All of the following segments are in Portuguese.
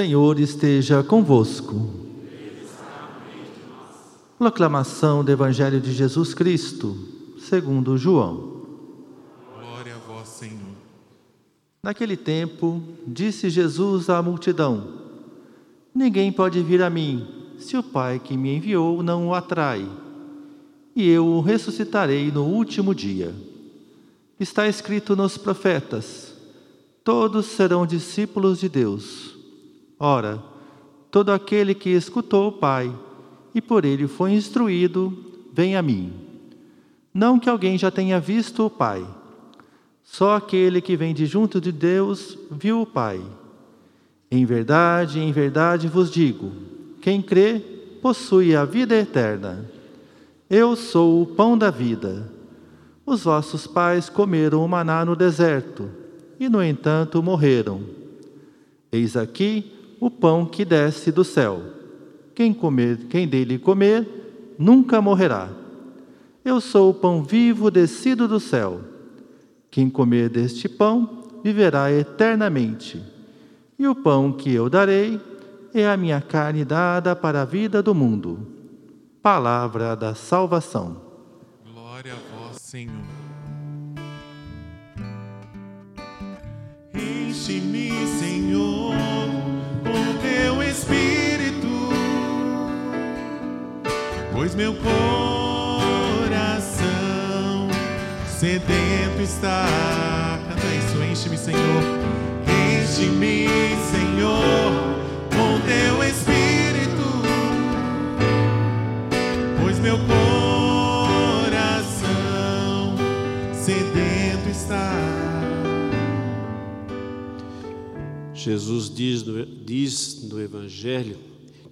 Senhor esteja convosco. Proclamação do Evangelho de Jesus Cristo, segundo João. Glória a vós, Senhor. Naquele tempo, disse Jesus à multidão: Ninguém pode vir a mim se o Pai que me enviou não o atrai, e eu o ressuscitarei no último dia. Está escrito nos profetas: Todos serão discípulos de Deus. Ora, todo aquele que escutou o Pai e por ele foi instruído, vem a mim. Não que alguém já tenha visto o Pai, só aquele que vem de junto de Deus viu o Pai. Em verdade, em verdade vos digo: quem crê possui a vida eterna. Eu sou o pão da vida. Os vossos pais comeram o maná no deserto e, no entanto, morreram. Eis aqui o pão que desce do céu. Quem comer, quem dele comer, nunca morrerá. Eu sou o pão vivo descido do céu. Quem comer deste pão viverá eternamente. E o pão que eu darei é a minha carne dada para a vida do mundo. Palavra da salvação. Glória a vós, Senhor. Enche-me, pois meu coração sedento está. Canta isso, enche-me, Senhor. Enche-me, Senhor, com teu Espírito, pois meu coração sedento está. Jesus diz no, diz no Evangelho: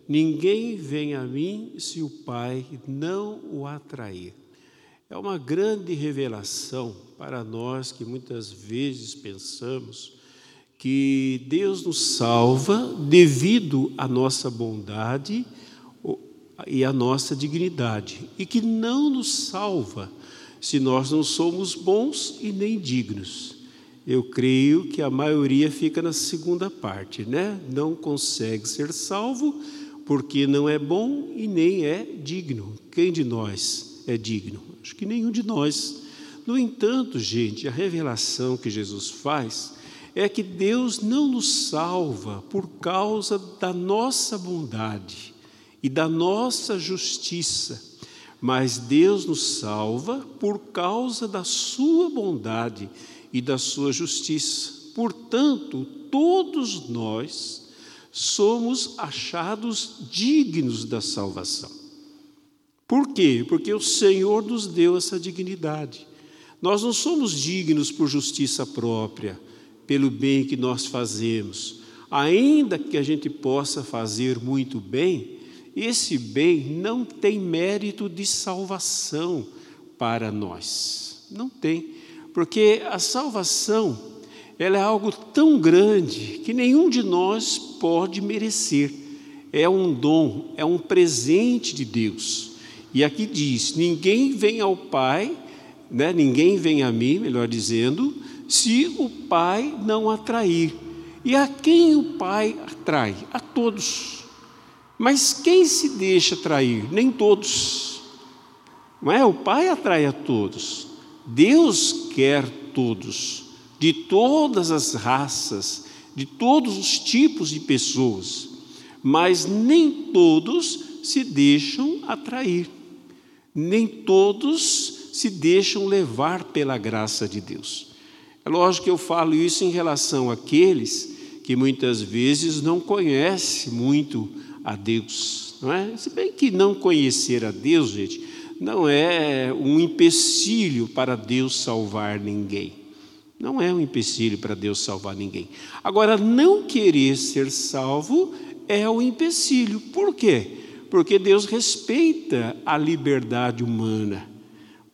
Ninguém vem a mim se o Pai não o atrair. É uma grande revelação para nós que muitas vezes pensamos que Deus nos salva devido à nossa bondade e à nossa dignidade, e que não nos salva se nós não somos bons e nem dignos eu creio que a maioria fica na segunda parte, né? Não consegue ser salvo porque não é bom e nem é digno. Quem de nós é digno? Acho que nenhum de nós. No entanto, gente, a revelação que Jesus faz é que Deus não nos salva por causa da nossa bondade e da nossa justiça, mas Deus nos salva por causa da sua bondade e da sua justiça. Portanto, todos nós somos achados dignos da salvação. Por quê? Porque o Senhor nos deu essa dignidade. Nós não somos dignos por justiça própria, pelo bem que nós fazemos. Ainda que a gente possa fazer muito bem, esse bem não tem mérito de salvação para nós. Não tem. Porque a salvação, ela é algo tão grande que nenhum de nós pode merecer. É um dom, é um presente de Deus. E aqui diz: ninguém vem ao Pai, né? ninguém vem a mim, melhor dizendo, se o Pai não atrair. E a quem o Pai atrai? A todos. Mas quem se deixa atrair? Nem todos. Não é? O Pai atrai a todos. Deus quer todos, de todas as raças, de todos os tipos de pessoas, mas nem todos se deixam atrair, nem todos se deixam levar pela graça de Deus. É lógico que eu falo isso em relação àqueles que muitas vezes não conhecem muito a Deus, não é? Se bem que não conhecer a Deus, gente, não é um empecilho para Deus salvar ninguém. Não é um empecilho para Deus salvar ninguém. Agora, não querer ser salvo é o empecilho. Por quê? Porque Deus respeita a liberdade humana.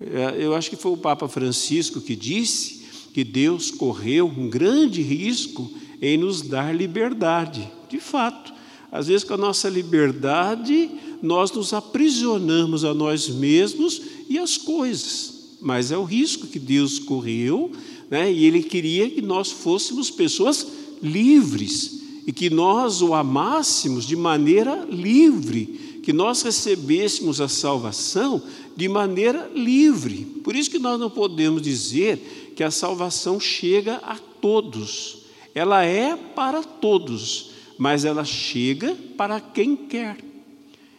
É, eu acho que foi o Papa Francisco que disse que Deus correu um grande risco em nos dar liberdade. De fato, às vezes com a nossa liberdade nós nos aprisionamos a nós mesmos e as coisas. Mas é o risco que Deus correu, né? e Ele queria que nós fôssemos pessoas livres. e que nós o amássemos de maneira livre, que nós recebêssemos a salvação de maneira livre. Por isso que nós não podemos dizer que a salvação chega a todos. Ela é para todos, mas ela chega para quem quer.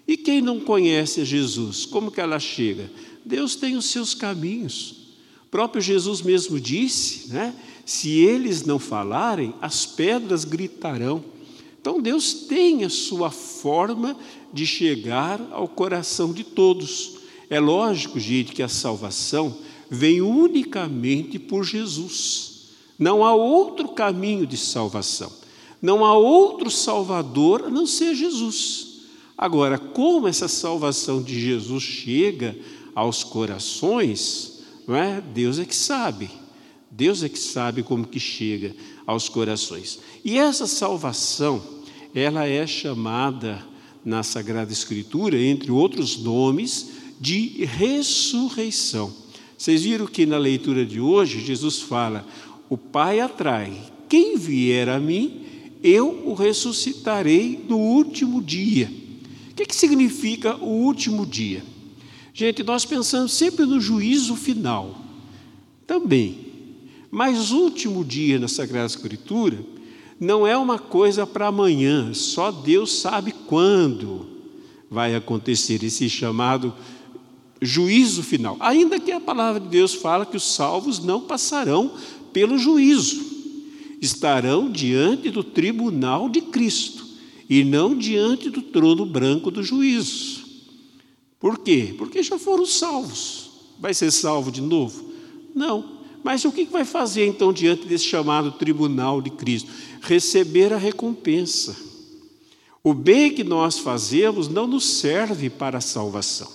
E quem não conhece Jesus, como que ela chega? Deus tem os seus caminhos. Próprio Jesus mesmo disse, né? Se eles não falarem, as pedras gritarão. Então Deus tem a sua forma de chegar ao coração de todos. É lógico, gente, que a salvação vem unicamente por Jesus. Não há outro caminho de salvação. Não há outro Salvador a não ser Jesus. Agora, como essa salvação de Jesus chega aos corações, não é? Deus é que sabe. Deus é que sabe como que chega aos corações. E essa salvação, ela é chamada na Sagrada Escritura, entre outros nomes, de ressurreição. Vocês viram que na leitura de hoje Jesus fala: "O Pai atrai, quem vier a mim, eu o ressuscitarei no último dia". O que, que significa o último dia? Gente, nós pensamos sempre no juízo final. Também. Mas último dia na Sagrada Escritura não é uma coisa para amanhã, só Deus sabe quando vai acontecer esse chamado juízo final. Ainda que a palavra de Deus fala que os salvos não passarão pelo juízo, estarão diante do tribunal de Cristo e não diante do trono branco do juízo. Por quê? Porque já foram salvos. Vai ser salvo de novo? Não. Mas o que vai fazer então diante desse chamado tribunal de Cristo? Receber a recompensa. O bem que nós fazemos não nos serve para a salvação,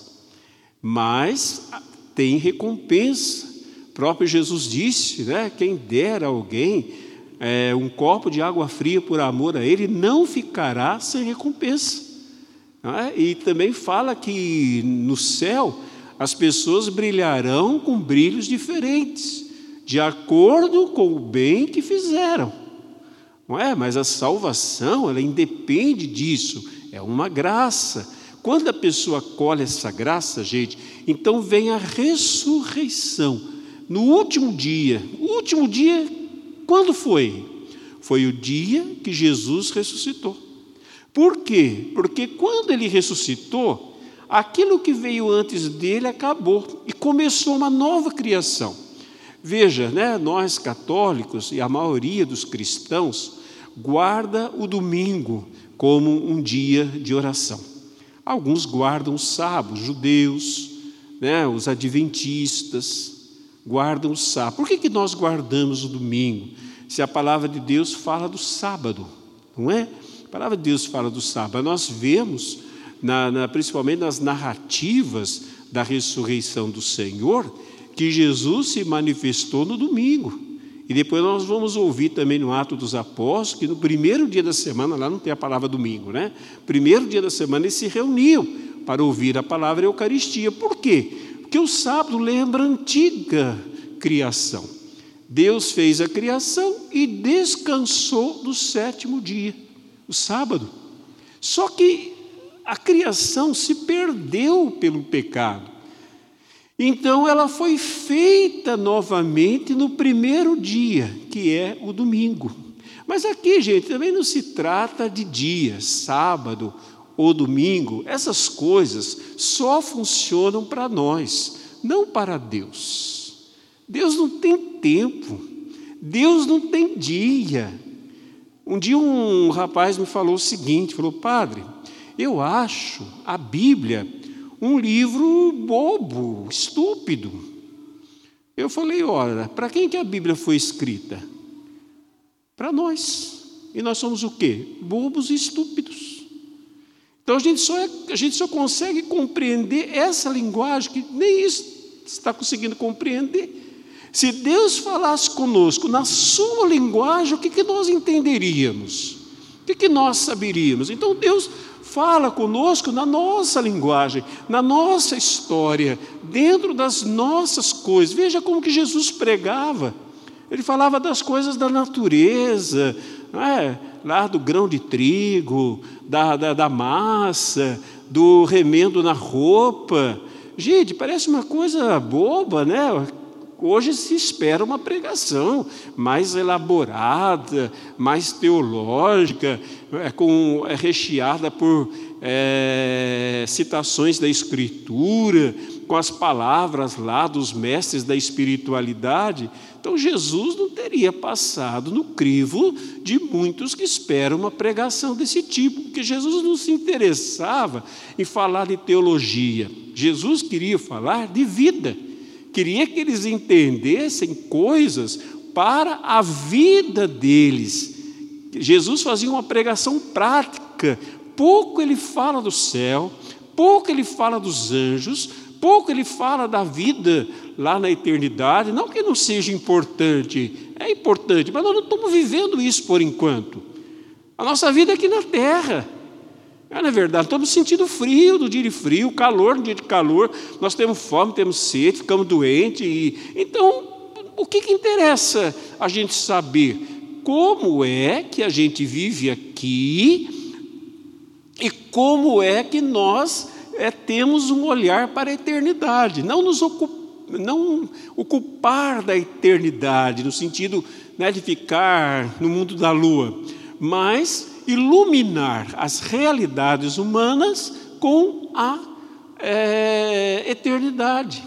mas tem recompensa. O próprio Jesus disse, né? Quem der a alguém é, um copo de água fria por amor a ele, não ficará sem recompensa. É? E também fala que no céu as pessoas brilharão com brilhos diferentes de acordo com o bem que fizeram. Não é? Mas a salvação, ela independe disso, é uma graça. Quando a pessoa colhe essa graça, gente, então vem a ressurreição. No último dia, o último dia, quando foi? Foi o dia que Jesus ressuscitou. Por quê? Porque quando ele ressuscitou, aquilo que veio antes dele acabou e começou uma nova criação. Veja, né, nós católicos e a maioria dos cristãos guarda o domingo como um dia de oração. Alguns guardam o sábado, judeus, né, os adventistas guardam o sábado. Por que, que nós guardamos o domingo? Se a palavra de Deus fala do sábado, não é? A palavra de Deus fala do sábado. Nós vemos, na, na, principalmente nas narrativas da ressurreição do Senhor, que Jesus se manifestou no domingo. E depois nós vamos ouvir também no Ato dos Apóstolos que no primeiro dia da semana, lá não tem a palavra domingo, né? Primeiro dia da semana eles se reuniam para ouvir a palavra Eucaristia. Por quê? Porque o sábado lembra a antiga criação. Deus fez a criação e descansou no sétimo dia, o sábado. Só que a criação se perdeu pelo pecado. Então ela foi feita novamente no primeiro dia, que é o domingo. Mas aqui, gente, também não se trata de dia, sábado ou domingo. Essas coisas só funcionam para nós, não para Deus. Deus não tem tempo, Deus não tem dia. Um dia um rapaz me falou o seguinte: falou, padre, eu acho a Bíblia um livro bobo, estúpido. Eu falei, ora, para quem que a Bíblia foi escrita? Para nós. E nós somos o quê? Bobos e estúpidos. Então a gente só, é, a gente só consegue compreender essa linguagem que nem isso está conseguindo compreender. Se Deus falasse conosco na sua linguagem, o que, que nós entenderíamos? O que, que nós saberíamos? Então Deus fala conosco na nossa linguagem, na nossa história, dentro das nossas coisas. Veja como que Jesus pregava. Ele falava das coisas da natureza, é? lá do grão de trigo, da, da, da massa, do remendo na roupa. Gente, parece uma coisa boba, né? Hoje se espera uma pregação mais elaborada, mais teológica, é, com, é recheada por é, citações da Escritura, com as palavras lá dos mestres da espiritualidade. Então Jesus não teria passado no crivo de muitos que esperam uma pregação desse tipo, porque Jesus não se interessava em falar de teologia. Jesus queria falar de vida queria que eles entendessem coisas para a vida deles. Jesus fazia uma pregação prática. Pouco ele fala do céu, pouco ele fala dos anjos, pouco ele fala da vida lá na eternidade. Não que não seja importante, é importante, mas nós não estamos vivendo isso por enquanto. A nossa vida é aqui na terra. É, não é verdade, estamos sentindo frio no dia de frio, calor no dia de calor, nós temos fome, temos sede, ficamos doentes. E... Então, o que, que interessa a gente saber? Como é que a gente vive aqui e como é que nós é, temos um olhar para a eternidade, não nos ocupar não ocupar da eternidade, no sentido né, de ficar no mundo da lua, mas iluminar as realidades humanas com a é, eternidade.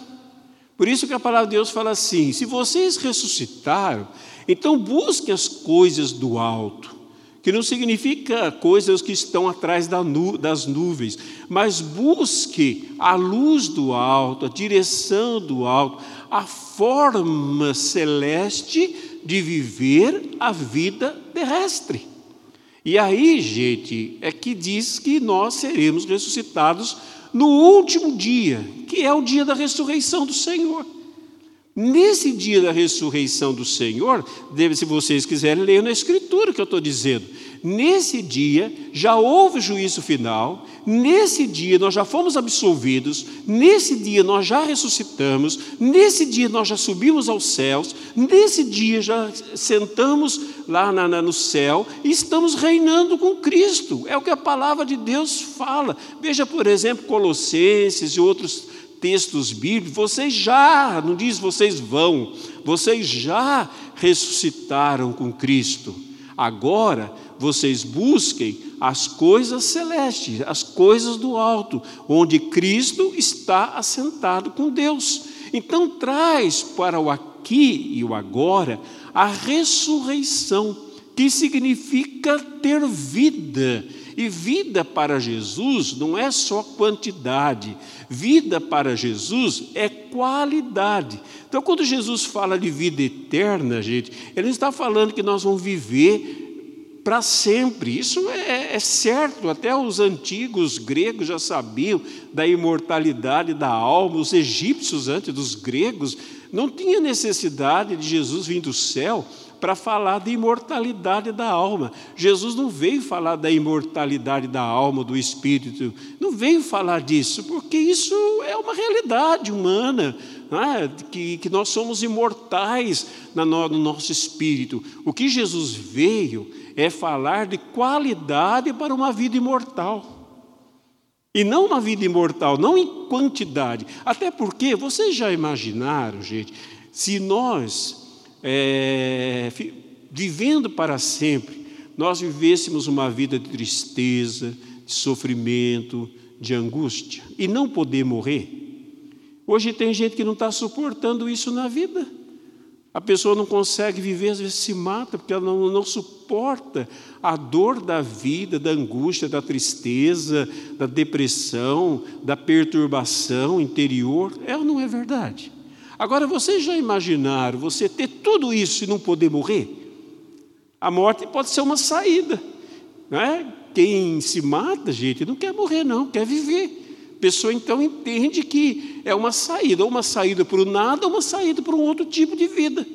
Por isso que a palavra de Deus fala assim: se vocês ressuscitaram, então busquem as coisas do alto, que não significa coisas que estão atrás das nuvens, mas busque a luz do alto, a direção do alto, a forma celeste de viver a vida terrestre. E aí, gente, é que diz que nós seremos ressuscitados no último dia, que é o dia da ressurreição do Senhor. Nesse dia da ressurreição do Senhor, deve, se vocês quiserem ler na Escritura que eu estou dizendo, Nesse dia já houve juízo final, nesse dia nós já fomos absolvidos, nesse dia nós já ressuscitamos, nesse dia nós já subimos aos céus, nesse dia já sentamos lá na, na, no céu e estamos reinando com Cristo. É o que a palavra de Deus fala. Veja, por exemplo, Colossenses e outros textos bíblicos, vocês já, não diz vocês vão, vocês já ressuscitaram com Cristo. Agora vocês busquem as coisas celestes, as coisas do alto, onde Cristo está assentado com Deus. Então, traz para o aqui e o agora a ressurreição, que significa ter vida. E vida para Jesus não é só quantidade, vida para Jesus é qualidade. Então, quando Jesus fala de vida eterna, gente, ele está falando que nós vamos viver para sempre. Isso é, é, certo, até os antigos gregos já sabiam da imortalidade da alma, os egípcios, antes dos gregos, não tinha necessidade de Jesus vir do céu para falar da imortalidade da alma. Jesus não veio falar da imortalidade da alma, do espírito, não veio falar disso, porque isso é uma realidade humana, é? que, que nós somos imortais no nosso espírito. O que Jesus veio é falar de qualidade para uma vida imortal. E não uma vida imortal, não em quantidade. Até porque, vocês já imaginaram, gente, se nós, é, vivendo para sempre, nós vivêssemos uma vida de tristeza, de sofrimento, de angústia, e não poder morrer. Hoje tem gente que não está suportando isso na vida. A pessoa não consegue viver, às vezes se mata, porque ela não, não suporta a dor da vida, da angústia, da tristeza, da depressão, da perturbação interior. É ou não é verdade? Agora, vocês já imaginaram você ter tudo isso e não poder morrer? A morte pode ser uma saída. Não é? Quem se mata, gente, não quer morrer, não, quer viver. A pessoa então entende que é uma saída, ou uma saída para o nada, ou uma saída para um outro tipo de vida.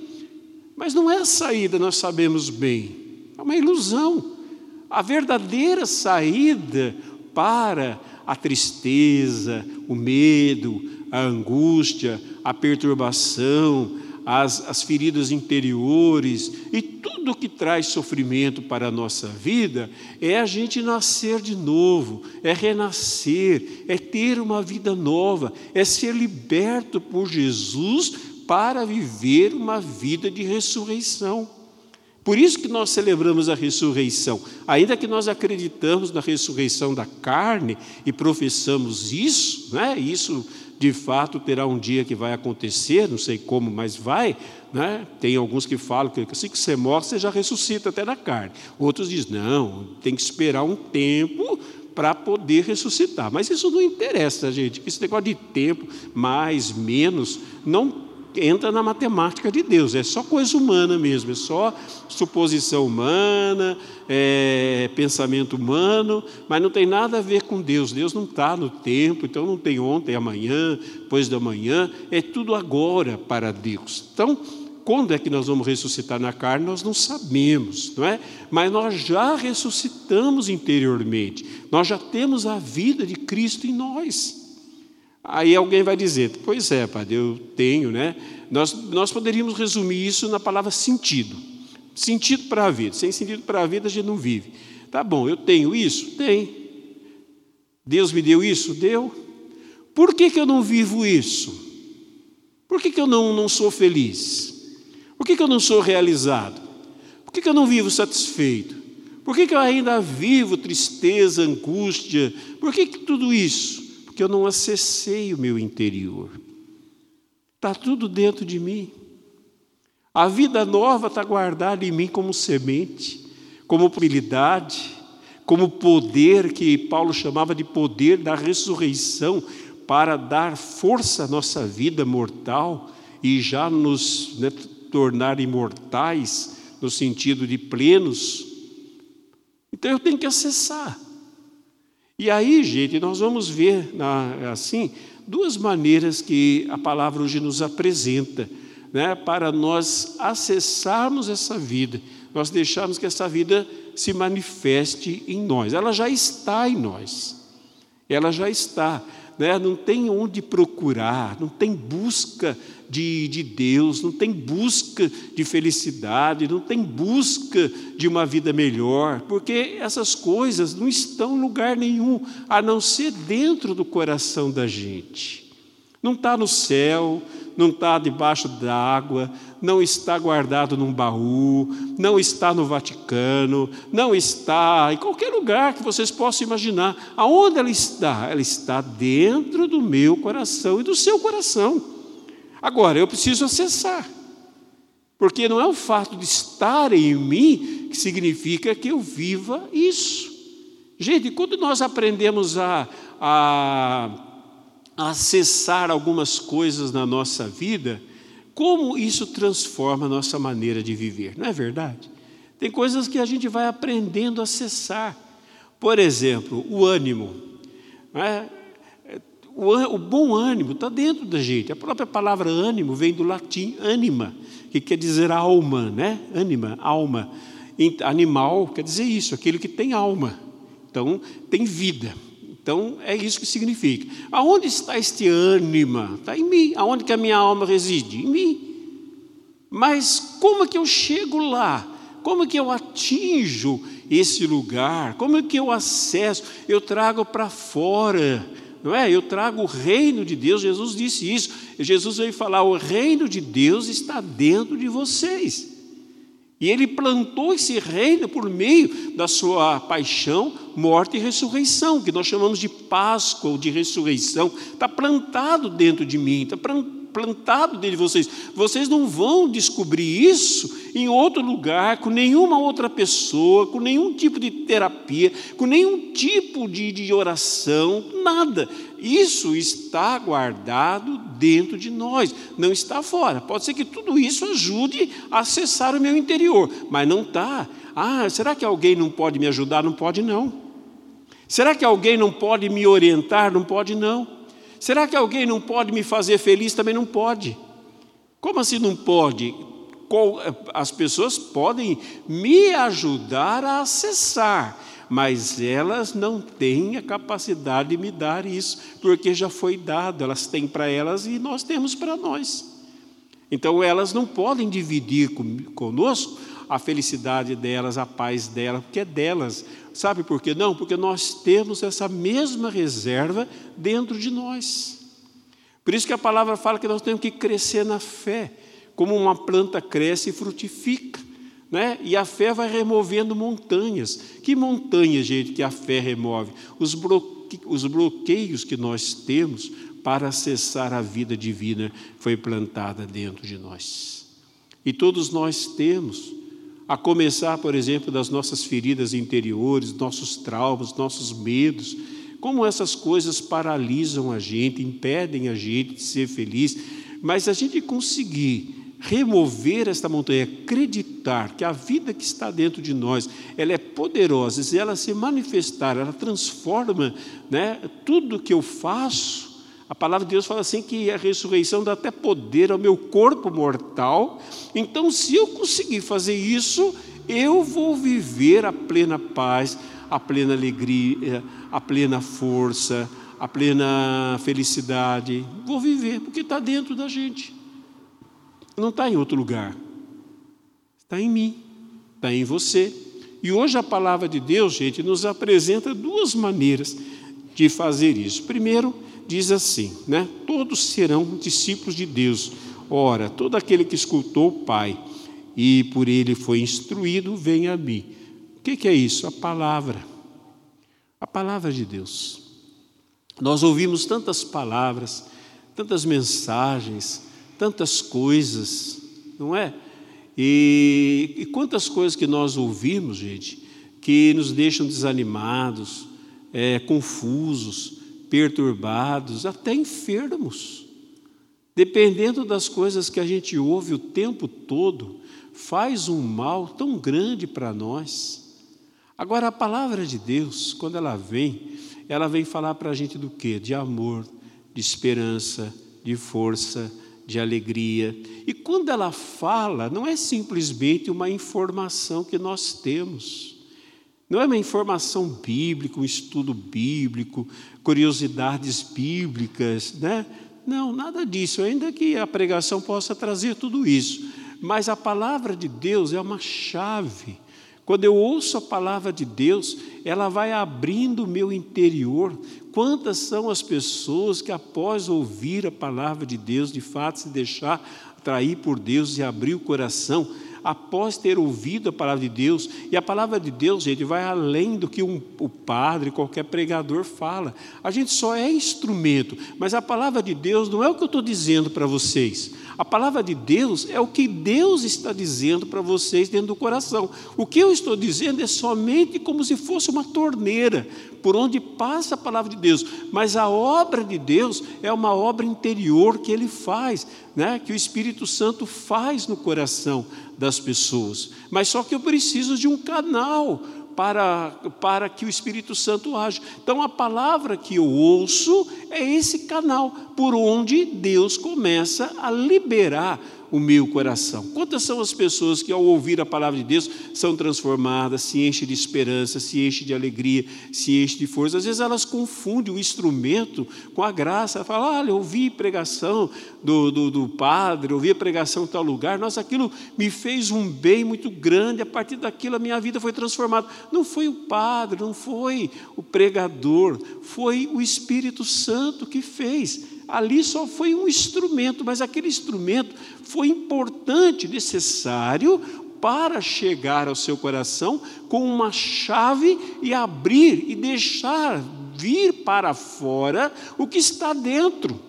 Mas não é a saída, nós sabemos bem, é uma ilusão. A verdadeira saída para a tristeza, o medo, a angústia, a perturbação, as, as feridas interiores e tudo que traz sofrimento para a nossa vida, é a gente nascer de novo, é renascer, é ter uma vida nova, é ser liberto por Jesus para viver uma vida de ressurreição. Por isso que nós celebramos a ressurreição. Ainda que nós acreditamos na ressurreição da carne e professamos isso, né? isso de fato terá um dia que vai acontecer, não sei como, mas vai. Né? Tem alguns que falam que assim que você morre, você já ressuscita até na carne. Outros dizem, não, tem que esperar um tempo para poder ressuscitar. Mas isso não interessa, gente. Esse negócio de tempo, mais, menos, não entra na matemática de Deus, é só coisa humana mesmo, é só suposição humana, é pensamento humano, mas não tem nada a ver com Deus. Deus não está no tempo, então não tem ontem, amanhã, depois da manhã, é tudo agora para Deus. Então, quando é que nós vamos ressuscitar na carne, nós não sabemos, não é? Mas nós já ressuscitamos interiormente, nós já temos a vida de Cristo em nós. Aí alguém vai dizer, pois é, padre, eu tenho, né? Nós, nós poderíamos resumir isso na palavra sentido. Sentido para a vida. Sem sentido para a vida a gente não vive. Tá bom, eu tenho isso? Tem. Deus me deu isso? Deu. Por que, que eu não vivo isso? Por que, que eu não, não sou feliz? Por que, que eu não sou realizado? Por que, que eu não vivo satisfeito? Por que, que eu ainda vivo tristeza, angústia? Por que, que tudo isso? Porque eu não acessei o meu interior. Está tudo dentro de mim. A vida nova está guardada em mim como semente, como possibilidade, como poder que Paulo chamava de poder da ressurreição para dar força à nossa vida mortal e já nos né, tornar imortais no sentido de plenos. Então eu tenho que acessar. E aí, gente, nós vamos ver assim duas maneiras que a palavra hoje nos apresenta, né, para nós acessarmos essa vida, nós deixarmos que essa vida se manifeste em nós. Ela já está em nós. Ela já está né? não tem onde procurar, não tem busca de, de Deus, não tem busca de felicidade, não tem busca de uma vida melhor, porque essas coisas não estão em lugar nenhum, a não ser dentro do coração da gente. Não está no céu, não está debaixo d'água, não está guardado num baú, não está no Vaticano, não está em qualquer lugar que vocês possam imaginar. Aonde ela está? Ela está dentro do meu coração e do seu coração. Agora, eu preciso acessar, porque não é o fato de estar em mim que significa que eu viva isso. Gente, quando nós aprendemos a, a acessar algumas coisas na nossa vida, como isso transforma a nossa maneira de viver, não é verdade? Tem coisas que a gente vai aprendendo a acessar. Por exemplo, o ânimo. É? O, bom ânimo está dentro da gente. A própria palavra ânimo vem do latim anima, que quer dizer alma, né? Anima, alma. Animal quer dizer isso, aquele que tem alma. Então, tem vida. Então, é isso que significa. Aonde está este ânima? Está em mim. Aonde que a minha alma reside? Em mim. Mas como é que eu chego lá? Como é que eu atinjo esse lugar? Como é que eu acesso? Eu trago para fora, não é? Eu trago o reino de Deus. Jesus disse isso. Jesus veio falar: o reino de Deus está dentro de vocês. E ele plantou esse reino por meio da sua paixão, morte e ressurreição, que nós chamamos de Páscoa ou de ressurreição. Está plantado dentro de mim, está plantado dentro de vocês. Vocês não vão descobrir isso em outro lugar, com nenhuma outra pessoa, com nenhum tipo de terapia, com nenhum tipo de, de oração, nada. Isso está guardado dentro de nós, não está fora. Pode ser que tudo isso ajude a acessar o meu interior, mas não está. Ah, será que alguém não pode me ajudar? Não pode, não. Será que alguém não pode me orientar? Não pode, não. Será que alguém não pode me fazer feliz? Também não pode. Como assim não pode? As pessoas podem me ajudar a acessar, mas elas não têm a capacidade de me dar isso, porque já foi dado, elas têm para elas e nós temos para nós. Então elas não podem dividir conosco a felicidade delas, a paz delas, porque é delas. Sabe por quê? Não, porque nós temos essa mesma reserva dentro de nós. Por isso que a palavra fala que nós temos que crescer na fé, como uma planta cresce e frutifica. Né? E a fé vai removendo montanhas. Que montanhas, gente, que a fé remove? Os, os bloqueios que nós temos para acessar a vida divina foi plantada dentro de nós. E todos nós temos, a começar, por exemplo, das nossas feridas interiores, nossos traumas, nossos medos, como essas coisas paralisam a gente, impedem a gente de ser feliz, mas a gente conseguir remover esta montanha, acreditar que a vida que está dentro de nós, ela é poderosa, se ela se manifestar, ela transforma né, tudo que eu faço, a palavra de Deus fala assim que a ressurreição dá até poder ao meu corpo mortal. Então, se eu conseguir fazer isso, eu vou viver a plena paz, a plena alegria, a plena força, a plena felicidade. Vou viver, porque está dentro da gente. Não está em outro lugar. Está em mim, está em você. E hoje a palavra de Deus, gente, nos apresenta duas maneiras de fazer isso. Primeiro, diz assim, né? Todos serão discípulos de Deus. Ora, todo aquele que escutou o Pai e por ele foi instruído, vem a mim. O que, que é isso? A palavra. A palavra de Deus. Nós ouvimos tantas palavras, tantas mensagens, tantas coisas, não é? E, e, quantas coisas que nós ouvimos, gente, que nos deixam desanimados, é, confusos, perturbados, até enfermos. Dependendo das coisas que a gente ouve o tempo todo, faz um mal tão grande para nós. Agora, a palavra de Deus, quando ela vem, ela vem falar para a gente do quê? De amor, de esperança, de força, de alegria. E quando ela fala, não é simplesmente uma informação que nós temos. Não é uma informação bíblica, um estudo bíblico, curiosidades bíblicas, né? Não, nada disso, ainda que a pregação possa trazer tudo isso. Mas a palavra de Deus é uma chave. Quando eu ouço a palavra de Deus, ela vai abrindo o meu interior. Quantas são as pessoas que, após ouvir a palavra de Deus, de fato se deixar atrair por Deus e abrir o coração, após ter ouvido a palavra de Deus, e a palavra de Deus, gente, vai além do que um, o padre, qualquer pregador fala. A gente só é instrumento, mas a palavra de Deus não é o que eu estou dizendo para vocês. A palavra de Deus é o que Deus está dizendo para vocês dentro do coração. O que eu estou dizendo é somente como se fosse uma torneira por onde passa a palavra de Deus, mas a obra de Deus é uma obra interior que ele faz, né? que o Espírito Santo faz no coração das pessoas. Mas só que eu preciso de um canal para, para que o Espírito Santo age. Então, a palavra que eu ouço é esse canal por onde Deus começa a liberar o meu coração. Quantas são as pessoas que, ao ouvir a palavra de Deus, são transformadas, se enchem de esperança, se enchem de alegria, se enchem de força? Às vezes elas confundem o instrumento com a graça. Falam, olha, eu ouvi pregação do, do, do padre, ouvi a pregação em tal lugar, nossa, aquilo me fez um bem muito grande, a partir daquilo a minha vida foi transformada. Não foi o padre, não foi o pregador, foi o Espírito Santo que fez ali só foi um instrumento, mas aquele instrumento foi importante, necessário para chegar ao seu coração com uma chave e abrir e deixar vir para fora o que está dentro.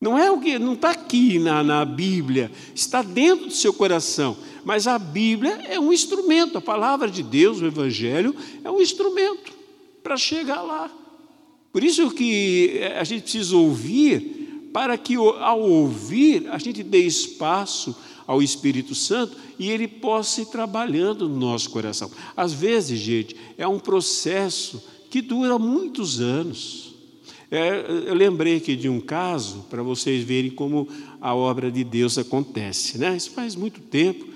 Não é o que não está aqui na, na Bíblia, está dentro do seu coração. Mas a Bíblia é um instrumento, a palavra de Deus, o Evangelho, é um instrumento para chegar lá. Por isso que a gente precisa ouvir, para que ao ouvir a gente dê espaço ao Espírito Santo e ele possa ir trabalhando no nosso coração. Às vezes, gente, é um processo que dura muitos anos. É, eu lembrei aqui de um caso, para vocês verem como a obra de Deus acontece. Né? Isso faz muito tempo.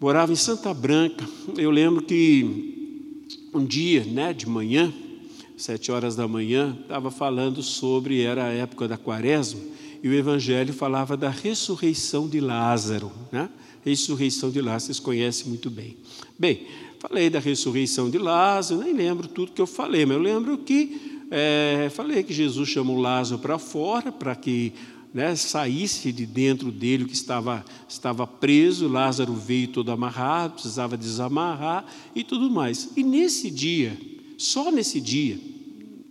Morava em Santa Branca. Eu lembro que um dia, né, de manhã, sete horas da manhã, estava falando sobre, era a época da quaresma, e o Evangelho falava da ressurreição de Lázaro, né? Ressurreição de Lázaro, vocês conhecem muito bem. Bem, falei da ressurreição de Lázaro, nem lembro tudo que eu falei, mas eu lembro que é, falei que Jesus chamou Lázaro para fora para que né, saísse de dentro dele que estava, estava preso. Lázaro veio todo amarrado, precisava desamarrar e tudo mais. E nesse dia, só nesse dia,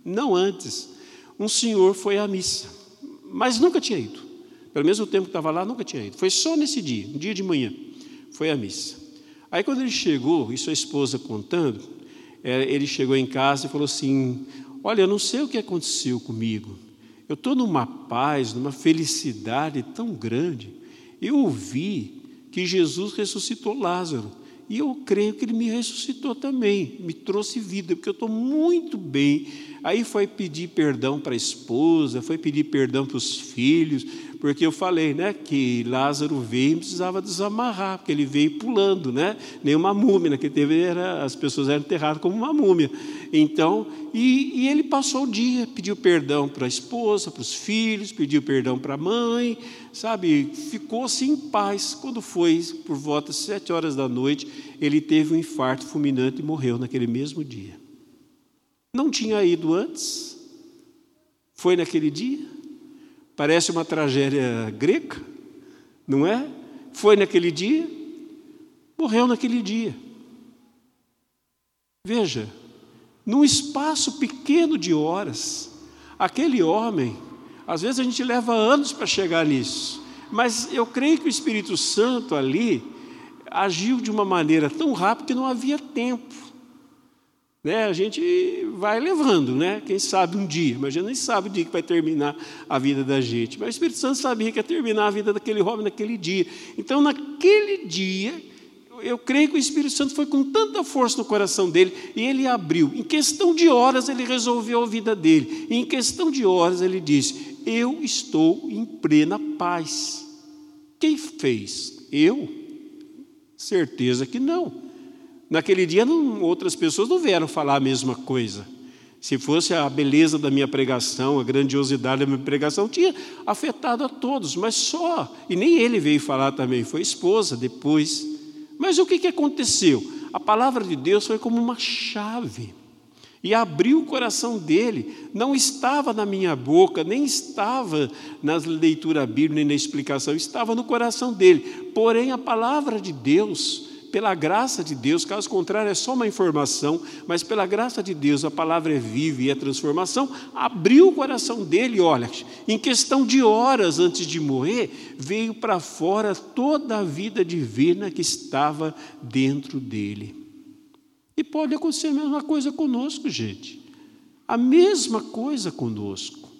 não antes, um senhor foi à missa, mas nunca tinha ido. Pelo menos o tempo que estava lá, nunca tinha ido. Foi só nesse dia, um dia de manhã, foi à missa. Aí quando ele chegou, e sua esposa contando, é, ele chegou em casa e falou assim: Olha, eu não sei o que aconteceu comigo. Eu estou numa paz, numa felicidade tão grande. Eu ouvi que Jesus ressuscitou Lázaro. E eu creio que ele me ressuscitou também, me trouxe vida, porque eu estou muito bem. Aí foi pedir perdão para a esposa, foi pedir perdão para os filhos, porque eu falei, né, que Lázaro veio e precisava desamarrar, porque ele veio pulando, né? Nem uma múmia, que teve era as pessoas eram enterradas como uma múmia. Então, e, e ele passou o dia, pediu perdão para a esposa, para os filhos, pediu perdão para a mãe, sabe? Ficou assim em paz. Quando foi por volta das sete horas da noite, ele teve um infarto fulminante e morreu naquele mesmo dia. Não tinha ido antes? Foi naquele dia? Parece uma tragédia grega, não é? Foi naquele dia, morreu naquele dia. Veja, num espaço pequeno de horas, aquele homem, às vezes a gente leva anos para chegar nisso, mas eu creio que o Espírito Santo ali agiu de uma maneira tão rápida que não havia tempo. Né? A gente vai levando, né? quem sabe um dia, mas a gente nem sabe o dia que vai terminar a vida da gente. Mas o Espírito Santo sabia que ia terminar a vida daquele homem naquele dia. Então, naquele dia, eu creio que o Espírito Santo foi com tanta força no coração dele e ele abriu. Em questão de horas, ele resolveu a vida dele. E em questão de horas, ele disse: Eu estou em plena paz. Quem fez? Eu? Certeza que não. Naquele dia, não, outras pessoas não vieram falar a mesma coisa. Se fosse a beleza da minha pregação, a grandiosidade da minha pregação, tinha afetado a todos, mas só. E nem ele veio falar também, foi esposa depois. Mas o que, que aconteceu? A palavra de Deus foi como uma chave e abriu o coração dele. Não estava na minha boca, nem estava na leitura bíblica, nem na explicação, estava no coração dele. Porém, a palavra de Deus pela graça de Deus, caso contrário é só uma informação, mas pela graça de Deus a palavra é viva e é transformação, abriu o coração dele, olha, em questão de horas antes de morrer, veio para fora toda a vida divina que estava dentro dele. E pode acontecer a mesma coisa conosco, gente. A mesma coisa conosco.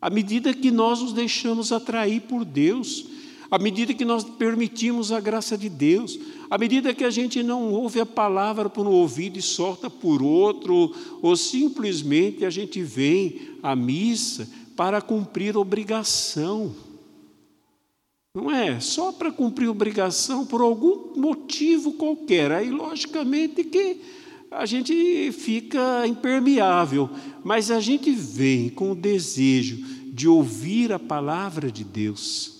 À medida que nós nos deixamos atrair por Deus, à medida que nós permitimos a graça de Deus, à medida que a gente não ouve a palavra por um ouvido e solta por outro, ou simplesmente a gente vem à missa para cumprir obrigação. Não é? Só para cumprir obrigação por algum motivo qualquer. Aí, logicamente, que a gente fica impermeável, mas a gente vem com o desejo de ouvir a palavra de Deus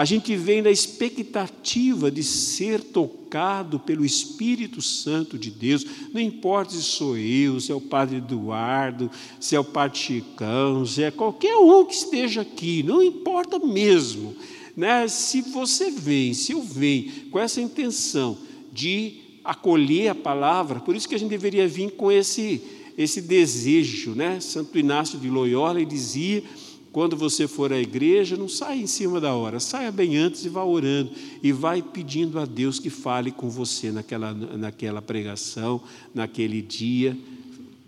a gente vem na expectativa de ser tocado pelo Espírito Santo de Deus, não importa se sou eu, se é o Padre Eduardo, se é o Padre Chicão, se é qualquer um que esteja aqui, não importa mesmo. Né? Se você vem, se eu venho com essa intenção de acolher a palavra, por isso que a gente deveria vir com esse, esse desejo. Né? Santo Inácio de Loyola dizia quando você for à igreja, não saia em cima da hora, saia bem antes e vá orando e vai pedindo a Deus que fale com você naquela, naquela pregação, naquele dia.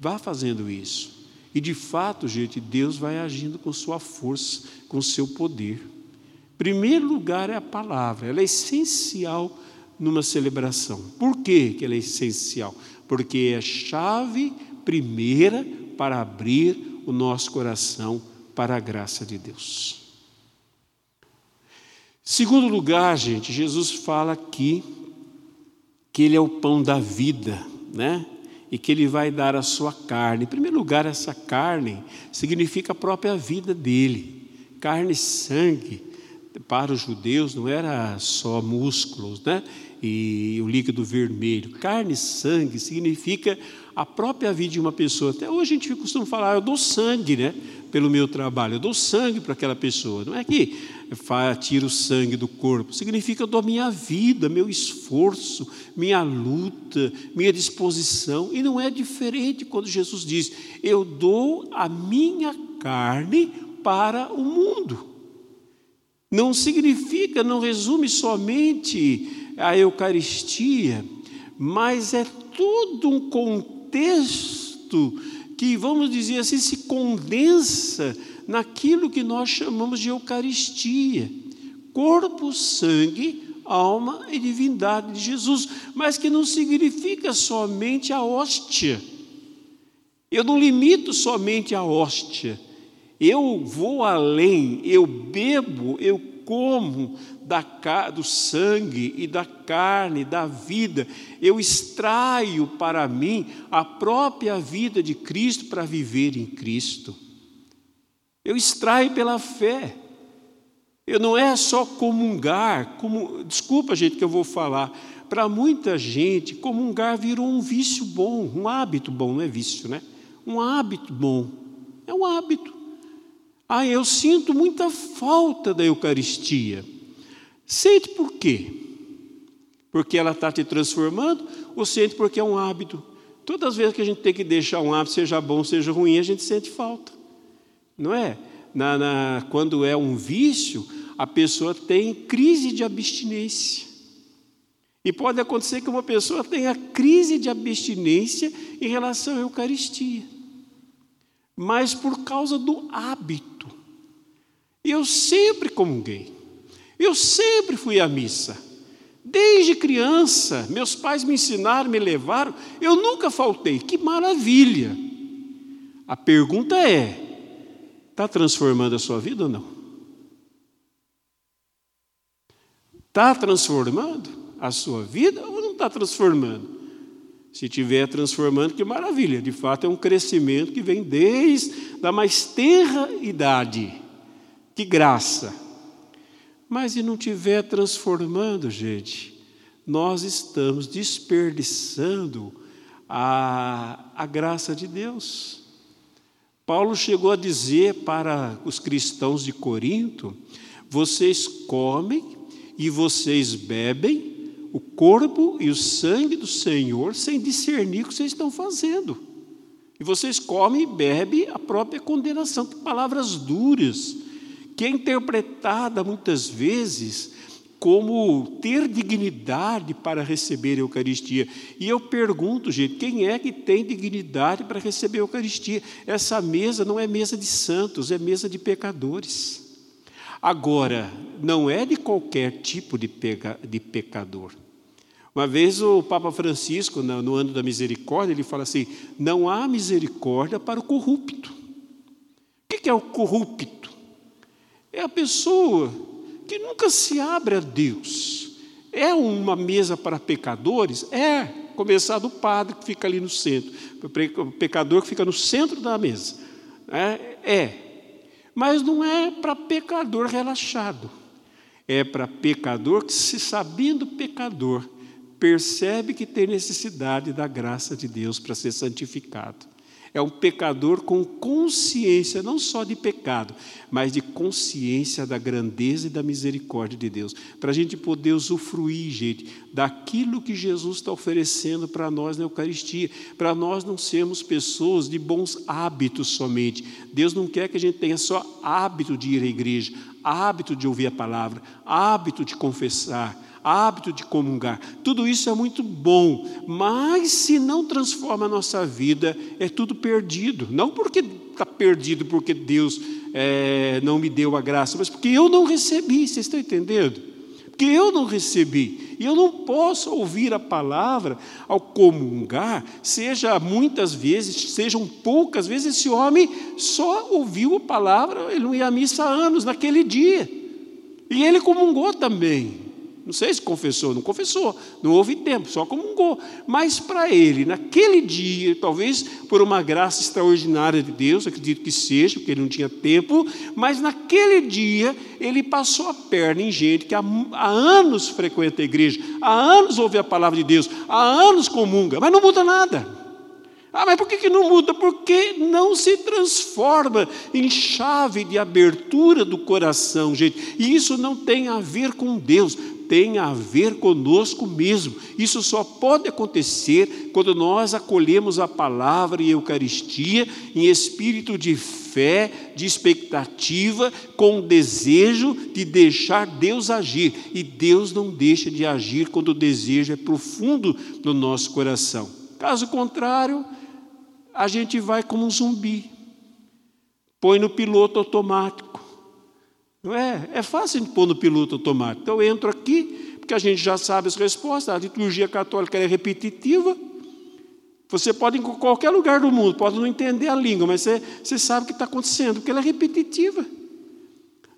Vá fazendo isso. E de fato, gente, Deus vai agindo com sua força, com seu poder. Primeiro lugar é a palavra, ela é essencial numa celebração. Por que, que ela é essencial? Porque é a chave primeira para abrir o nosso coração para a graça de Deus. Segundo lugar, gente, Jesus fala aqui que Ele é o pão da vida, né? E que Ele vai dar a sua carne. Em primeiro lugar, essa carne significa a própria vida dele. carne e sangue para os judeus não era só músculos, né? E o líquido vermelho. Carne e sangue significa a própria vida de uma pessoa. Até hoje a gente costuma falar, eu dou sangue, né? Pelo meu trabalho, eu dou sangue para aquela pessoa. Não é que tiro o sangue do corpo, significa eu dou minha vida, meu esforço, minha luta, minha disposição. E não é diferente quando Jesus diz: eu dou a minha carne para o mundo. Não significa, não resume somente a Eucaristia, mas é todo um contexto que, vamos dizer assim, se condensa naquilo que nós chamamos de Eucaristia corpo, sangue, alma e divindade de Jesus, mas que não significa somente a hóstia. Eu não limito somente a hóstia. Eu vou além, eu bebo, eu como da, do sangue e da carne, da vida, eu extraio para mim a própria vida de Cristo para viver em Cristo. Eu extraio pela fé. Eu não é só comungar, como, desculpa, gente, que eu vou falar. Para muita gente, comungar virou um vício bom, um hábito bom, não é vício, né? Um hábito bom. É um hábito. Ah, eu sinto muita falta da Eucaristia. Sente por quê? Porque ela está te transformando ou sente porque é um hábito? Todas as vezes que a gente tem que deixar um hábito, seja bom, seja ruim, a gente sente falta. Não é? Na, na, quando é um vício, a pessoa tem crise de abstinência. E pode acontecer que uma pessoa tenha crise de abstinência em relação à Eucaristia, mas por causa do hábito. Eu sempre comunguei, eu sempre fui à missa, desde criança, meus pais me ensinaram, me levaram, eu nunca faltei, que maravilha. A pergunta é: Está transformando a sua vida ou não? Está transformando a sua vida ou não está transformando? Se estiver transformando, que maravilha, de fato é um crescimento que vem desde a mais tenra idade. Que graça. Mas se não estiver transformando, gente, nós estamos desperdiçando a, a graça de Deus. Paulo chegou a dizer para os cristãos de Corinto: vocês comem e vocês bebem o corpo e o sangue do Senhor sem discernir o que vocês estão fazendo. E vocês comem e bebem a própria condenação, palavras duras, que é interpretada muitas vezes como ter dignidade para receber a Eucaristia. E eu pergunto, gente, quem é que tem dignidade para receber a Eucaristia? Essa mesa não é mesa de santos, é mesa de pecadores. Agora, não é de qualquer tipo de, de pecador. Uma vez o Papa Francisco, no ano da misericórdia, ele fala assim: não há misericórdia para o corrupto. O que é o corrupto? É a pessoa que nunca se abre a Deus. É uma mesa para pecadores? É, começar do padre que fica ali no centro, o pecador que fica no centro da mesa. É, é. mas não é para pecador relaxado. É para pecador que, se sabendo pecador, percebe que tem necessidade da graça de Deus para ser santificado. É um pecador com consciência, não só de pecado, mas de consciência da grandeza e da misericórdia de Deus. Para a gente poder usufruir, gente, daquilo que Jesus está oferecendo para nós na Eucaristia. Para nós não sermos pessoas de bons hábitos somente. Deus não quer que a gente tenha só hábito de ir à igreja, hábito de ouvir a palavra, hábito de confessar hábito de comungar. Tudo isso é muito bom, mas se não transforma a nossa vida, é tudo perdido. Não porque está perdido, porque Deus é, não me deu a graça, mas porque eu não recebi. Vocês estão entendendo? Porque eu não recebi. E eu não posso ouvir a palavra ao comungar, seja muitas vezes, sejam poucas vezes, esse homem só ouviu a palavra, ele não ia à missa há anos, naquele dia. E ele comungou também. Não sei se confessou, não confessou, não houve tempo, só comungou. Mas para ele, naquele dia, talvez por uma graça extraordinária de Deus, acredito que seja, porque ele não tinha tempo, mas naquele dia ele passou a perna em gente que há, há anos frequenta a igreja, há anos ouve a palavra de Deus, há anos comunga, mas não muda nada. Ah, mas por que, que não muda? Porque não se transforma em chave de abertura do coração, gente. E isso não tem a ver com Deus, tem a ver conosco mesmo. Isso só pode acontecer quando nós acolhemos a palavra e a Eucaristia em espírito de fé, de expectativa, com desejo de deixar Deus agir. E Deus não deixa de agir quando o desejo é profundo no nosso coração. Caso contrário, a gente vai como um zumbi. Põe no piloto automático. Não é? É fácil de pôr no piloto automático. Então eu entro aqui, porque a gente já sabe as respostas. A liturgia católica é repetitiva. Você pode ir em qualquer lugar do mundo, pode não entender a língua, mas você, você sabe o que está acontecendo, porque ela é repetitiva.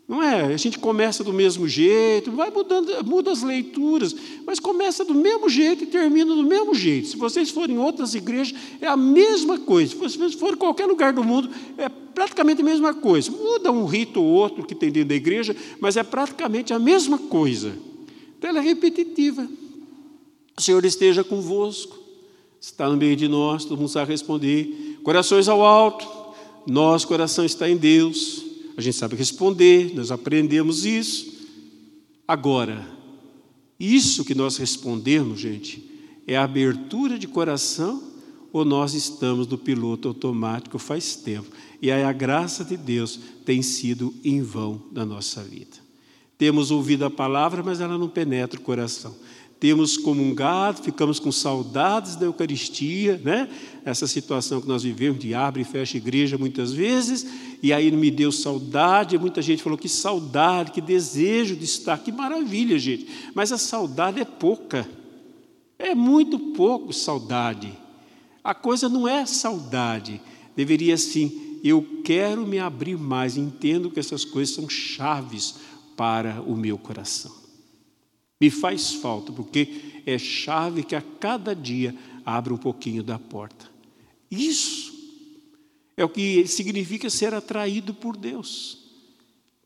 Não é? A gente começa do mesmo jeito, vai mudando, muda as leituras, mas começa do mesmo jeito e termina do mesmo jeito. Se vocês forem em outras igrejas, é a mesma coisa. Se vocês forem em qualquer lugar do mundo, é praticamente a mesma coisa. Muda um rito ou outro que tem dentro da igreja, mas é praticamente a mesma coisa. Então ela é repetitiva. O Senhor esteja convosco, está no meio de nós, todo mundo sabe responder. Corações ao alto, nosso coração está em Deus a gente sabe responder, nós aprendemos isso. Agora, isso que nós respondemos, gente, é abertura de coração ou nós estamos no piloto automático faz tempo? E aí a graça de Deus tem sido em vão na nossa vida. Temos ouvido a palavra, mas ela não penetra o coração temos comungado, ficamos com saudades da Eucaristia, né? essa situação que nós vivemos de abre e fecha igreja muitas vezes, e aí me deu saudade, muita gente falou que saudade, que desejo de estar, que maravilha, gente, mas a saudade é pouca, é muito pouco saudade, a coisa não é saudade, deveria sim, eu quero me abrir mais, entendo que essas coisas são chaves para o meu coração. Me faz falta, porque é chave que a cada dia abre um pouquinho da porta. Isso é o que significa ser atraído por Deus.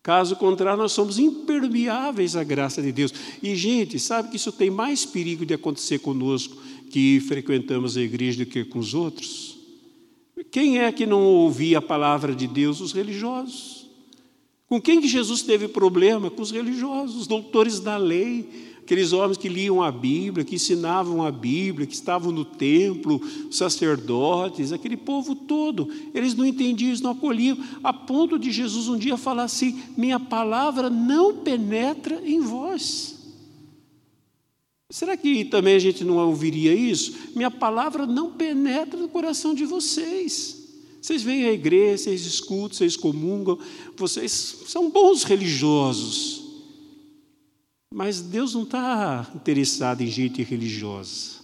Caso contrário, nós somos impermeáveis à graça de Deus. E, gente, sabe que isso tem mais perigo de acontecer conosco que frequentamos a igreja do que com os outros? Quem é que não ouvia a palavra de Deus? Os religiosos. Com quem que Jesus teve problema? Com os religiosos, os doutores da lei, aqueles homens que liam a Bíblia, que ensinavam a Bíblia, que estavam no templo, sacerdotes, aquele povo todo, eles não entendiam, eles não acolhiam, a ponto de Jesus um dia falar assim: Minha palavra não penetra em vós. Será que também a gente não ouviria isso? Minha palavra não penetra no coração de vocês. Vocês vêm à igreja, vocês escutam, vocês comungam, vocês são bons religiosos. Mas Deus não está interessado em gente religiosa.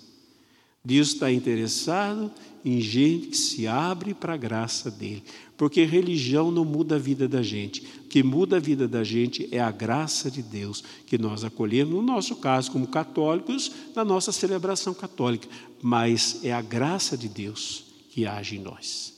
Deus está interessado em gente que se abre para a graça dele. Porque religião não muda a vida da gente. O que muda a vida da gente é a graça de Deus que nós acolhemos, no nosso caso, como católicos, na nossa celebração católica. Mas é a graça de Deus que age em nós.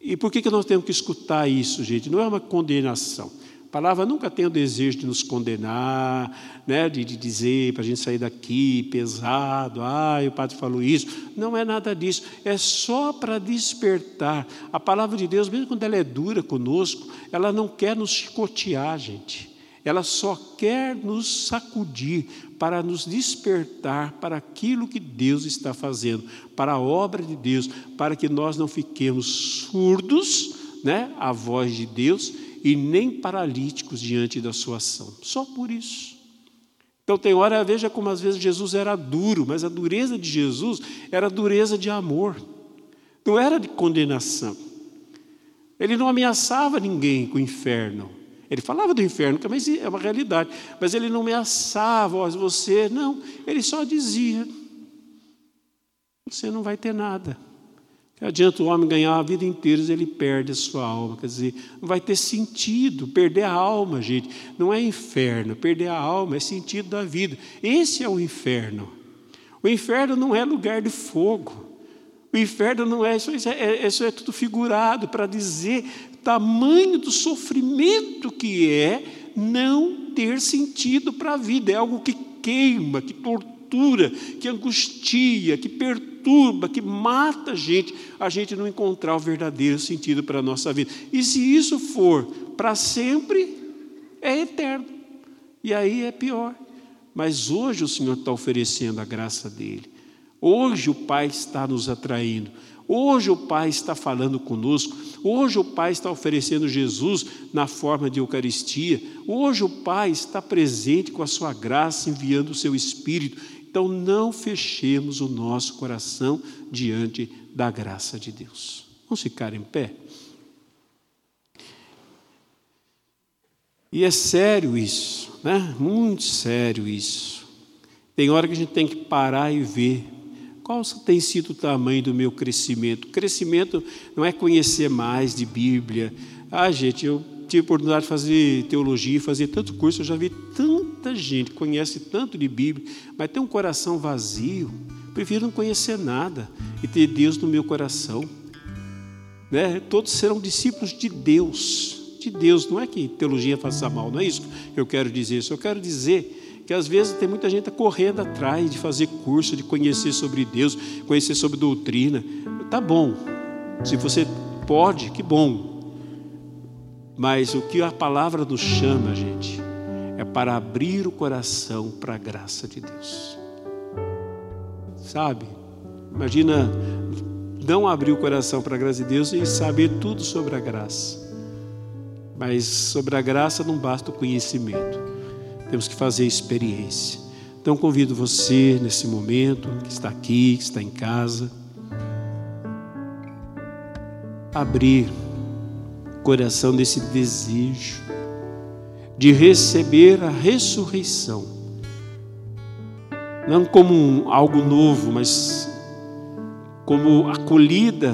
E por que, que nós temos que escutar isso, gente? Não é uma condenação palavra nunca tem o desejo de nos condenar, né, de, de dizer para a gente sair daqui pesado, ah, o padre falou isso. Não é nada disso, é só para despertar. A palavra de Deus, mesmo quando ela é dura conosco, ela não quer nos chicotear, gente. Ela só quer nos sacudir para nos despertar para aquilo que Deus está fazendo, para a obra de Deus, para que nós não fiquemos surdos né, à voz de Deus e nem paralíticos diante da sua ação. Só por isso. Então tem hora, veja como às vezes Jesus era duro, mas a dureza de Jesus era dureza de amor, não era de condenação. Ele não ameaçava ninguém com o inferno. Ele falava do inferno, que é uma realidade, mas ele não ameaçava, você, não, ele só dizia: você não vai ter nada, Que adianta o homem ganhar a vida inteira se ele perde a sua alma. Quer dizer, não vai ter sentido. Perder a alma, gente, não é inferno. Perder a alma é sentido da vida. Esse é o inferno. O inferno não é lugar de fogo. O inferno não é isso, é, isso é tudo figurado para dizer tamanho do sofrimento que é não ter sentido para a vida. É algo que queima, que tortura, que angustia, que perturba, que mata a gente, a gente não encontrar o verdadeiro sentido para a nossa vida. E se isso for para sempre, é eterno. E aí é pior. Mas hoje o Senhor está oferecendo a graça dele. Hoje o Pai está nos atraindo. Hoje o Pai está falando conosco. Hoje o Pai está oferecendo Jesus na forma de Eucaristia. Hoje o Pai está presente com a sua graça, enviando o seu Espírito. Então não fechemos o nosso coração diante da graça de Deus. Vamos ficar em pé? E é sério isso, né? Muito sério isso. Tem hora que a gente tem que parar e ver qual tem sido o tamanho do meu crescimento? Crescimento não é conhecer mais de Bíblia. Ah, gente, eu tive a oportunidade de fazer teologia, fazer tanto curso, eu já vi tanta gente que conhece tanto de Bíblia, mas tem um coração vazio. Prefiro não conhecer nada e ter Deus no meu coração. Né? Todos serão discípulos de Deus. De Deus, não é que teologia faça mal, não é isso que eu quero dizer. Eu quero dizer que às vezes tem muita gente correndo atrás de fazer curso, de conhecer sobre Deus, conhecer sobre doutrina. Tá bom. Se você pode, que bom. Mas o que a palavra nos chama, gente, é para abrir o coração para a graça de Deus. Sabe? Imagina não abrir o coração para a graça de Deus e saber tudo sobre a graça. Mas sobre a graça não basta o conhecimento temos que fazer experiência. Então convido você nesse momento, que está aqui, que está em casa, abrir coração desse desejo de receber a ressurreição. Não como algo novo, mas como acolhida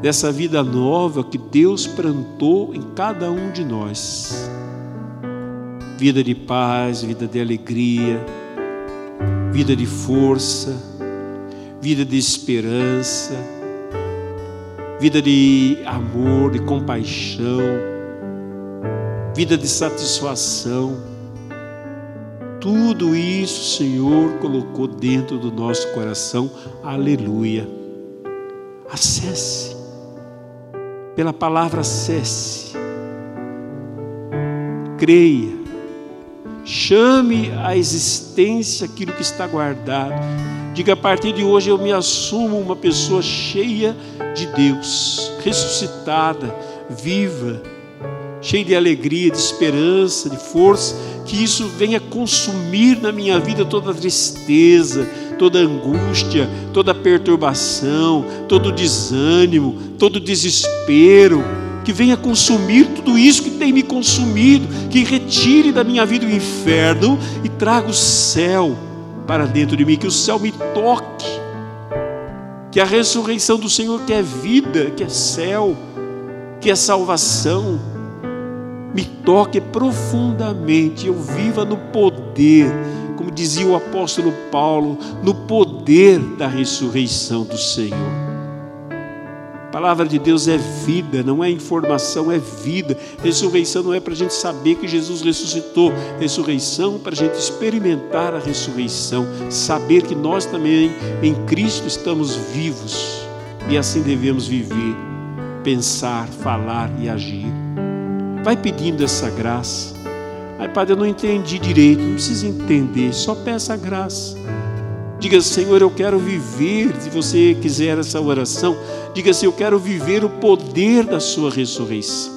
dessa vida nova que Deus plantou em cada um de nós vida de paz, vida de alegria, vida de força, vida de esperança, vida de amor, de compaixão, vida de satisfação. Tudo isso o Senhor colocou dentro do nosso coração. Aleluia. Acesse. Pela palavra acesse. Creia Chame à existência aquilo que está guardado. Diga: a partir de hoje eu me assumo uma pessoa cheia de Deus, ressuscitada, viva, cheia de alegria, de esperança, de força. Que isso venha consumir na minha vida toda a tristeza, toda angústia, toda perturbação, todo desânimo, todo desespero que venha consumir tudo isso que tem me consumido, que retire da minha vida o inferno e traga o céu para dentro de mim, que o céu me toque, que a ressurreição do Senhor, que é vida, que é céu, que é salvação, me toque profundamente, eu viva no poder, como dizia o apóstolo Paulo, no poder da ressurreição do Senhor. Palavra de Deus é vida, não é informação, é vida. Ressurreição não é para a gente saber que Jesus ressuscitou, ressurreição para a gente experimentar a ressurreição, saber que nós também em Cristo estamos vivos e assim devemos viver, pensar, falar e agir. Vai pedindo essa graça. Ai, Padre, eu não entendi direito, não precisa entender, só peça a graça. Diga, Senhor, eu quero viver, se você quiser essa oração, diga assim: Eu quero viver o poder da Sua ressurreição.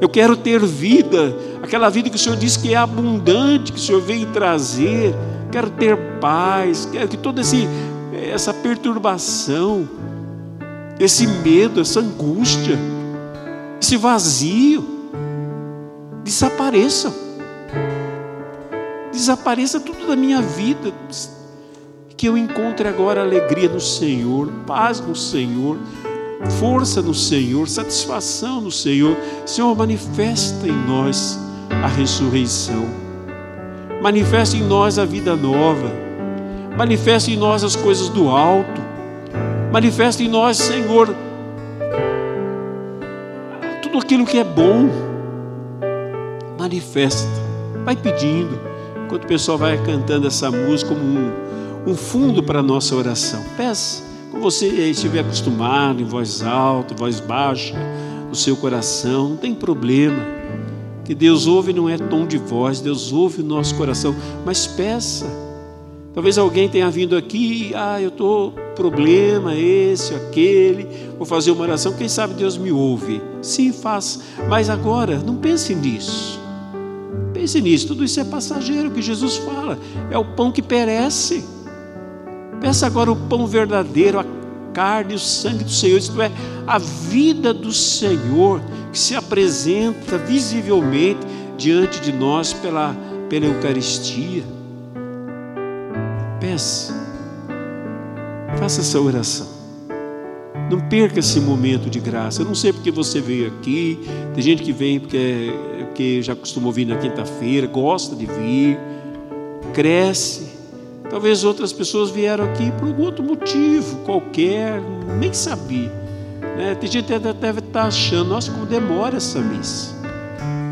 Eu quero ter vida, aquela vida que o Senhor diz que é abundante, que o Senhor vem trazer. Quero ter paz, quero que toda essa perturbação, esse medo, essa angústia, esse vazio, desapareça. Desapareça tudo da minha vida que eu encontre agora alegria no Senhor, paz no Senhor, força no Senhor, satisfação no Senhor. Senhor, manifesta em nós a ressurreição, manifesta em nós a vida nova, manifesta em nós as coisas do alto, manifesta em nós, Senhor, tudo aquilo que é bom. Manifesta, vai pedindo, enquanto o pessoal vai cantando essa música como um, um fundo para a nossa oração. Peça como você estiver acostumado, em voz alta, em voz baixa, no seu coração, não tem problema. Que Deus ouve não é tom de voz, Deus ouve o nosso coração, mas peça. Talvez alguém tenha vindo aqui, ah, eu estou problema esse, aquele, vou fazer uma oração, quem sabe Deus me ouve. Sim, faça, mas agora não pense nisso. Pense nisso, tudo isso é passageiro que Jesus fala, é o pão que perece. Peça agora o pão verdadeiro, a carne e o sangue do Senhor, isto é, a vida do Senhor que se apresenta visivelmente diante de nós pela, pela Eucaristia. Peça, faça essa oração. Não perca esse momento de graça. Eu não sei porque você veio aqui. Tem gente que vem porque, porque já costumou vir na quinta-feira, gosta de vir, cresce Talvez outras pessoas vieram aqui por algum outro motivo qualquer, nem sabia. Né? Tem gente que deve estar achando, nossa, como demora essa missa.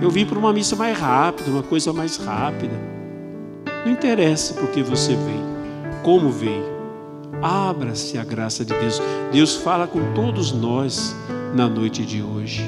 Eu vim para uma missa mais rápida, uma coisa mais rápida. Não interessa porque você veio, como veio. Abra-se a graça de Deus. Deus fala com todos nós na noite de hoje.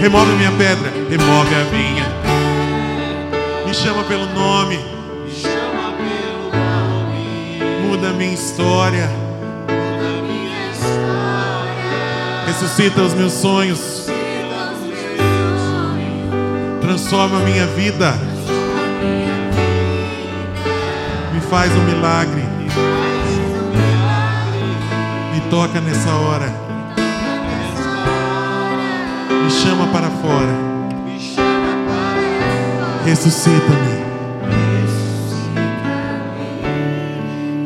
Remove a minha pedra, remove a minha. Me chama pelo nome. Me chama pelo nome. Muda a minha história. Muda a minha história. Ressuscita os meus sonhos. Transforma a minha vida. Me faz um milagre. Me toca nessa hora. Me chama para fora. Ressuscita-me.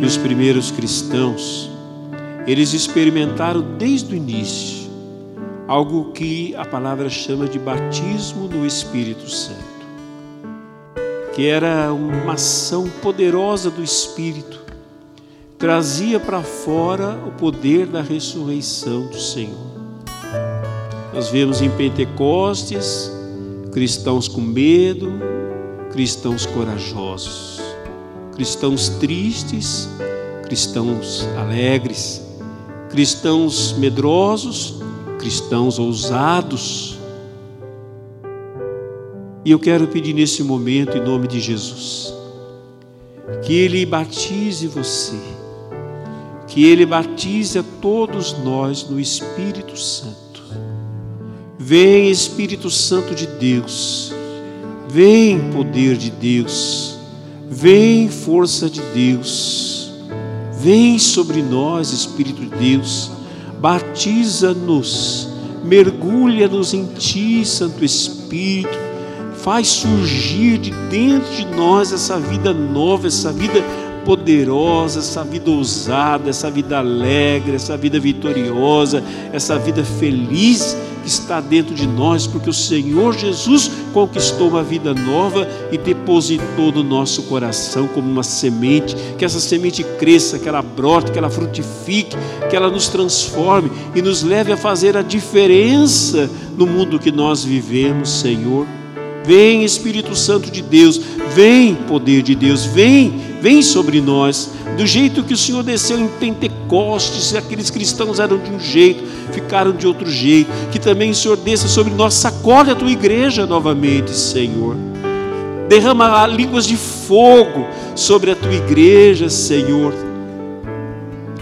E os primeiros cristãos, eles experimentaram desde o início algo que a palavra chama de batismo no Espírito Santo, que era uma ação poderosa do Espírito, trazia para fora o poder da ressurreição do Senhor. Nós vemos em Pentecostes cristãos com medo, cristãos corajosos, cristãos tristes, cristãos alegres, cristãos medrosos, cristãos ousados. E eu quero pedir nesse momento, em nome de Jesus, que Ele batize você, que Ele batize a todos nós no Espírito Santo Vem Espírito Santo de Deus, vem poder de Deus, vem força de Deus, vem sobre nós, Espírito de Deus, batiza-nos, mergulha-nos em Ti, Santo Espírito, Faz surgir de dentro de nós essa vida nova, essa vida poderosa, essa vida ousada, essa vida alegre, essa vida vitoriosa, essa vida feliz que está dentro de nós, porque o Senhor Jesus conquistou uma vida nova e depositou no nosso coração como uma semente, que essa semente cresça, que ela brote, que ela frutifique, que ela nos transforme e nos leve a fazer a diferença no mundo que nós vivemos, Senhor. Vem Espírito Santo de Deus, vem poder de Deus, vem, vem sobre nós. Do jeito que o Senhor desceu em Pentecostes, aqueles cristãos eram de um jeito, ficaram de outro jeito. Que também o Senhor desça sobre nós, sacode a tua igreja novamente, Senhor. Derrama línguas de fogo sobre a tua igreja, Senhor.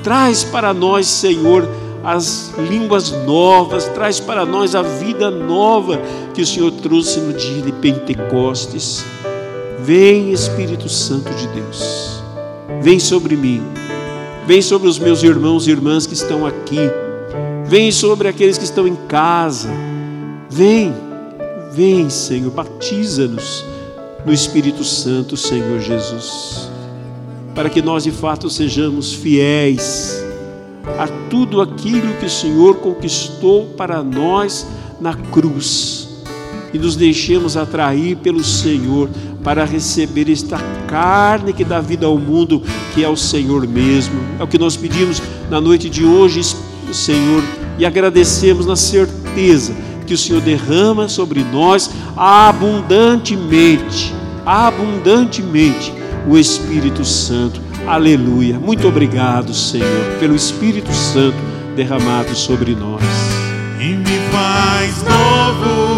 Traz para nós, Senhor, as línguas novas, traz para nós a vida nova que o Senhor trouxe no dia de Pentecostes. Vem, Espírito Santo de Deus, vem sobre mim, vem sobre os meus irmãos e irmãs que estão aqui, vem sobre aqueles que estão em casa. Vem, vem, Senhor, batiza-nos no Espírito Santo, Senhor Jesus, para que nós de fato sejamos fiéis a tudo aquilo que o Senhor conquistou para nós na cruz e nos deixemos atrair pelo Senhor para receber esta carne que dá vida ao mundo, que é o Senhor mesmo. É o que nós pedimos na noite de hoje, Senhor, e agradecemos na certeza que o Senhor derrama sobre nós abundantemente, abundantemente o Espírito Santo Aleluia. Muito obrigado, Senhor, pelo Espírito Santo derramado sobre nós. E me faz novo,